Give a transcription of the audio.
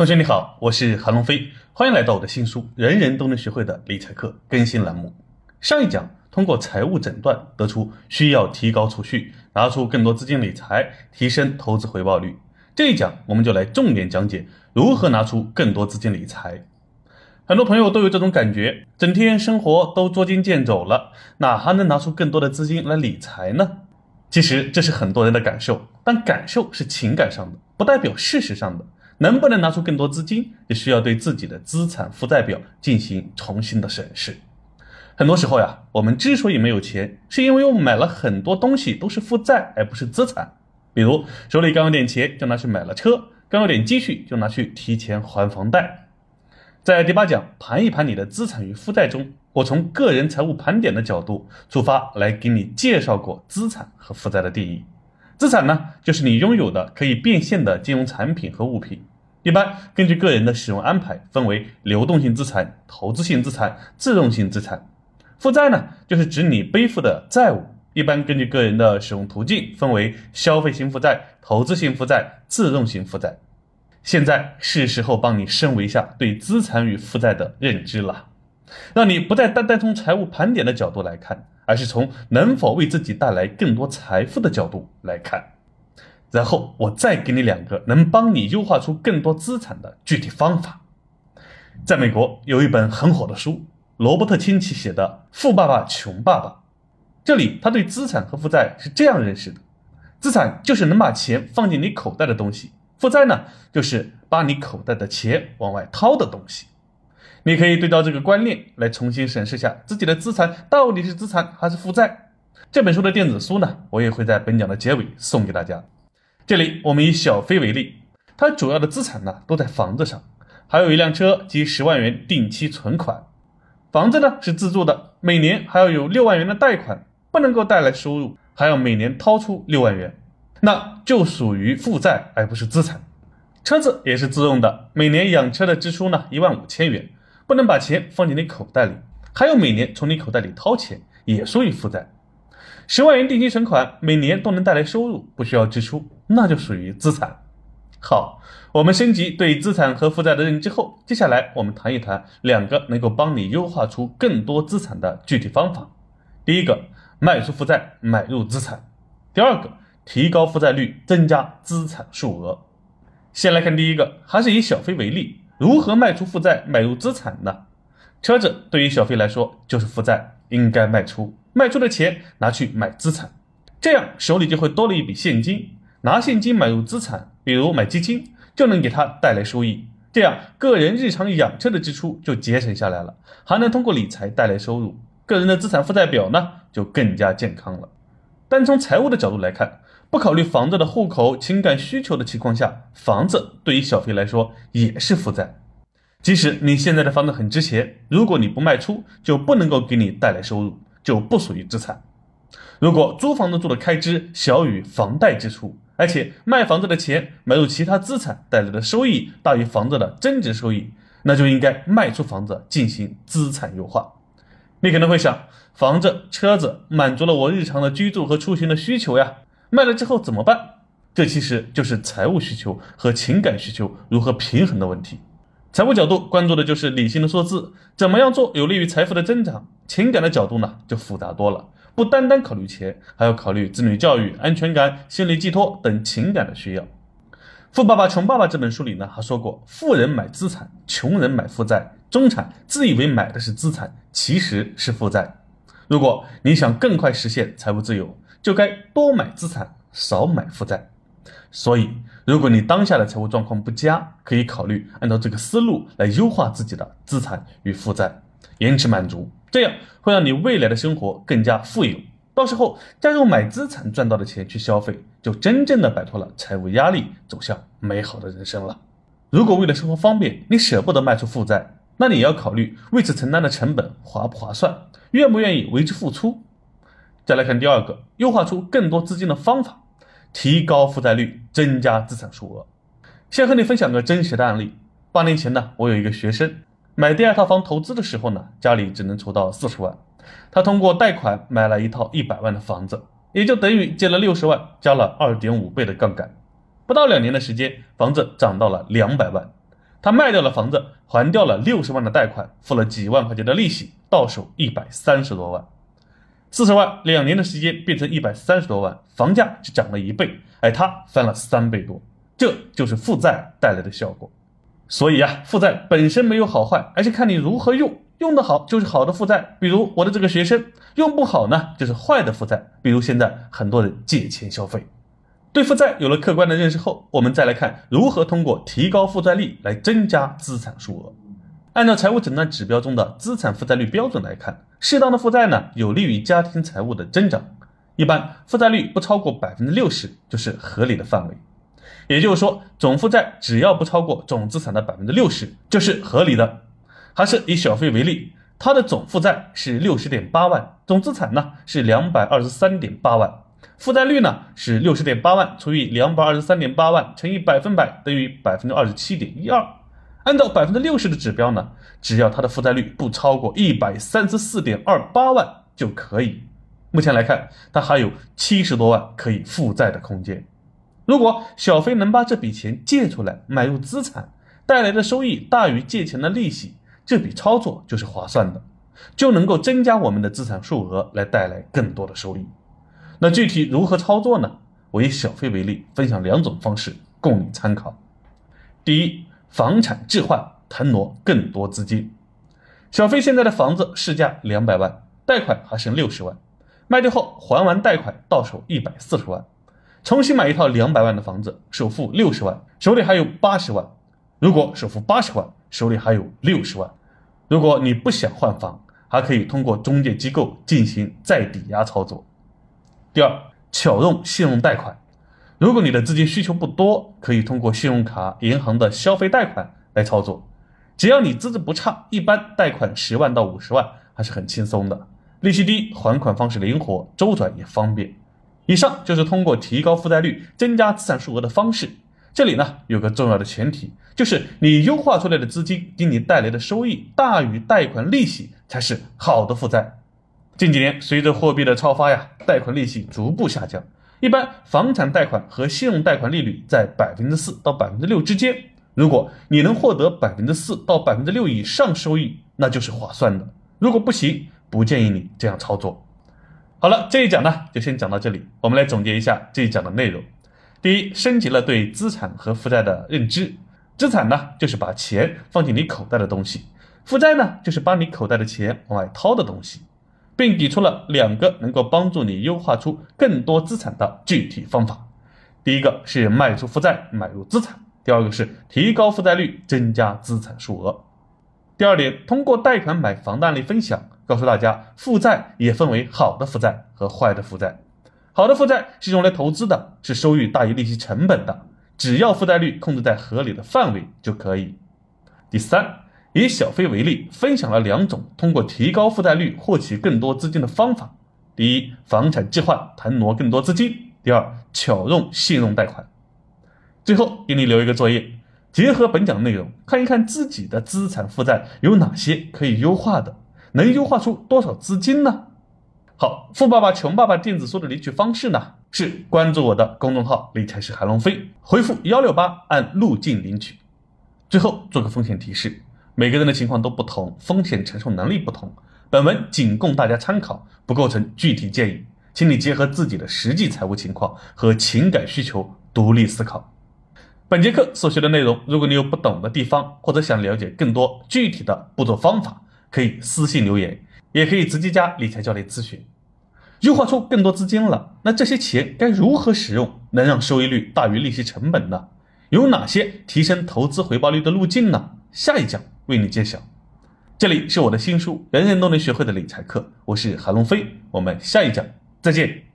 同学你好，我是韩龙飞，欢迎来到我的新书《人人都能学会的理财课》更新栏目。上一讲通过财务诊断得出需要提高储蓄，拿出更多资金理财，提升投资回报率。这一讲我们就来重点讲解如何拿出更多资金理财。很多朋友都有这种感觉，整天生活都捉襟见肘了，哪还能拿出更多的资金来理财呢？其实这是很多人的感受，但感受是情感上的，不代表事实上的。能不能拿出更多资金，也需要对自己的资产负债表进行重新的审视。很多时候呀，我们之所以没有钱，是因为我们买了很多东西都是负债，而不是资产。比如手里刚有点钱，就拿去买了车；刚有点积蓄，就拿去提前还房贷。在第八讲盘一盘你的资产与负债中，我从个人财务盘点的角度出发，来给你介绍过资产和负债的定义。资产呢，就是你拥有的可以变现的金融产品和物品。一般根据个人的使用安排，分为流动性资产、投资性资产、自动性资产。负债呢，就是指你背负的债务。一般根据个人的使用途径，分为消费性负债、投资性负债、自动性负债。现在是时候帮你升维一下对资产与负债的认知了，让你不再单单从财务盘点的角度来看，而是从能否为自己带来更多财富的角度来看。然后我再给你两个能帮你优化出更多资产的具体方法。在美国有一本很火的书，罗伯特清崎写的《富爸爸穷爸爸》。这里他对资产和负债是这样认识的：资产就是能把钱放进你口袋的东西，负债呢就是把你口袋的钱往外掏的东西。你可以对照这个观念来重新审视下自己的资产到底是资产还是负债。这本书的电子书呢，我也会在本讲的结尾送给大家。这里我们以小飞为例，他主要的资产呢都在房子上，还有一辆车及十万元定期存款。房子呢是自住的，每年还要有六万元的贷款，不能够带来收入，还要每年掏出六万元，那就属于负债而不是资产。车子也是自用的，每年养车的支出呢一万五千元，不能把钱放进你口袋里，还有每年从你口袋里掏钱，也属于负债。十万元定期存款每年都能带来收入，不需要支出，那就属于资产。好，我们升级对资产和负债的认知后，接下来我们谈一谈两个能够帮你优化出更多资产的具体方法。第一个，卖出负债，买入资产；第二个，提高负债率，增加资产数额。先来看第一个，还是以小飞为例，如何卖出负债，买入资产呢？车子对于小飞来说就是负债，应该卖出。卖出的钱拿去买资产，这样手里就会多了一笔现金。拿现金买入资产，比如买基金，就能给他带来收益。这样个人日常养车的支出就节省下来了，还能通过理财带来收入。个人的资产负债表呢就更加健康了。单从财务的角度来看，不考虑房子的户口、情感需求的情况下，房子对于小飞来说也是负债。即使你现在的房子很值钱，如果你不卖出，就不能够给你带来收入。就不属于资产。如果租房子住的开支小于房贷支出，而且卖房子的钱买入其他资产带来的收益大于房子的增值收益，那就应该卖出房子进行资产优化。你可能会想，房子、车子满足了我日常的居住和出行的需求呀，卖了之后怎么办？这其实就是财务需求和情感需求如何平衡的问题。财务角度关注的就是理性的数字，怎么样做有利于财富的增长？情感的角度呢，就复杂多了，不单单考虑钱，还要考虑子女教育、安全感、心理寄托等情感的需要。《富爸爸穷爸爸》这本书里呢，还说过，富人买资产，穷人买负债，中产自以为买的是资产，其实是负债。如果你想更快实现财务自由，就该多买资产，少买负债。所以，如果你当下的财务状况不佳，可以考虑按照这个思路来优化自己的资产与负债，延迟满足，这样会让你未来的生活更加富有。到时候加入买资产赚到的钱去消费，就真正的摆脱了财务压力，走向美好的人生了。如果为了生活方便，你舍不得卖出负债，那你也要考虑为此承担的成本划不划算，愿不愿意为之付出。再来看第二个，优化出更多资金的方法。提高负债率，增加资产数额。先和你分享个真实的案例。八年前呢，我有一个学生买第二套房投资的时候呢，家里只能筹到四十万。他通过贷款买了一套一百万的房子，也就等于借了六十万，加了二点五倍的杠杆。不到两年的时间，房子涨到了两百万。他卖掉了房子，还掉了六十万的贷款，付了几万块钱的利息，到手一百三十多万。四十万，两年的时间变成一百三十多万，房价只涨了一倍，而他翻了三倍多，这就是负债带来的效果。所以啊，负债本身没有好坏，而是看你如何用。用得好就是好的负债，比如我的这个学生；用不好呢，就是坏的负债，比如现在很多人借钱消费。对负债有了客观的认识后，我们再来看如何通过提高负债率来增加资产数额。按照财务诊断指标中的资产负债率标准来看，适当的负债呢，有利于家庭财务的增长。一般负债率不超过百分之六十就是合理的范围。也就是说，总负债只要不超过总资产的百分之六十就是合理的。还是以小飞为例，他的总负债是六十点八万，总资产呢是两百二十三点八万，负债率呢是六十点八万除以两百二十三点八万乘以百分百等于百分之二十七点一二。按照百分之六十的指标呢，只要他的负债率不超过一百三十四点二八万就可以。目前来看，他还有七十多万可以负债的空间。如果小飞能把这笔钱借出来买入资产，带来的收益大于借钱的利息。这笔操作就是划算的，就能够增加我们的资产数额，来带来更多的收益。那具体如何操作呢？我以小飞为例，分享两种方式供你参考。第一，房产置换，腾挪更多资金。小飞现在的房子市价两百万，贷款还剩六十万，卖掉后还完贷款到手一百四十万，重新买一套两百万的房子，首付六十万，手里还有八十万。如果首付八十万，手里还有六十万。如果你不想换房，还可以通过中介机构进行再抵押操作。第二，巧用信用贷款。如果你的资金需求不多，可以通过信用卡、银行的消费贷款来操作。只要你资质不差，一般贷款十万到五十万还是很轻松的，利息低，还款方式灵活，周转也方便。以上就是通过提高负债率、增加资产数额的方式。这里呢有个重要的前提，就是你优化出来的资金给你带来的收益大于贷款利息才是好的负债。近几年随着货币的超发呀，贷款利息逐步下降，一般房产贷款和信用贷款利率在百分之四到百分之六之间。如果你能获得百分之四到百分之六以上收益，那就是划算的。如果不行，不建议你这样操作。好了，这一讲呢就先讲到这里，我们来总结一下这一讲的内容。第一，升级了对资产和负债的认知。资产呢，就是把钱放进你口袋的东西；负债呢，就是把你口袋的钱往外掏的东西，并给出了两个能够帮助你优化出更多资产的具体方法。第一个是卖出负债，买入资产；第二个是提高负债率，增加资产数额。第二点，通过贷款买房的案例分享，告诉大家，负债也分为好的负债和坏的负债。好的负债是用来投资的，是收益大于利息成本的，只要负债率控制在合理的范围就可以。第三，以小飞为例，分享了两种通过提高负债率获取更多资金的方法：第一，房产置换腾挪更多资金；第二，巧用信用贷款。最后给你留一个作业，结合本讲内容，看一看自己的资产负债有哪些可以优化的，能优化出多少资金呢？好，富爸爸穷爸爸电子书的领取方式呢？是关注我的公众号“理财师海龙飞”，回复幺六八按路径领取。最后做个风险提示：每个人的情况都不同，风险承受能力不同。本文仅供大家参考，不构成具体建议，请你结合自己的实际财务情况和情感需求独立思考。本节课所学的内容，如果你有不懂的地方，或者想了解更多具体的步骤方法，可以私信留言。也可以直接加理财教练咨询，优化出更多资金了。那这些钱该如何使用，能让收益率大于利息成本呢？有哪些提升投资回报率的路径呢？下一讲为你揭晓。这里是我的新书《人人都能学会的理财课》，我是韩龙飞，我们下一讲再见。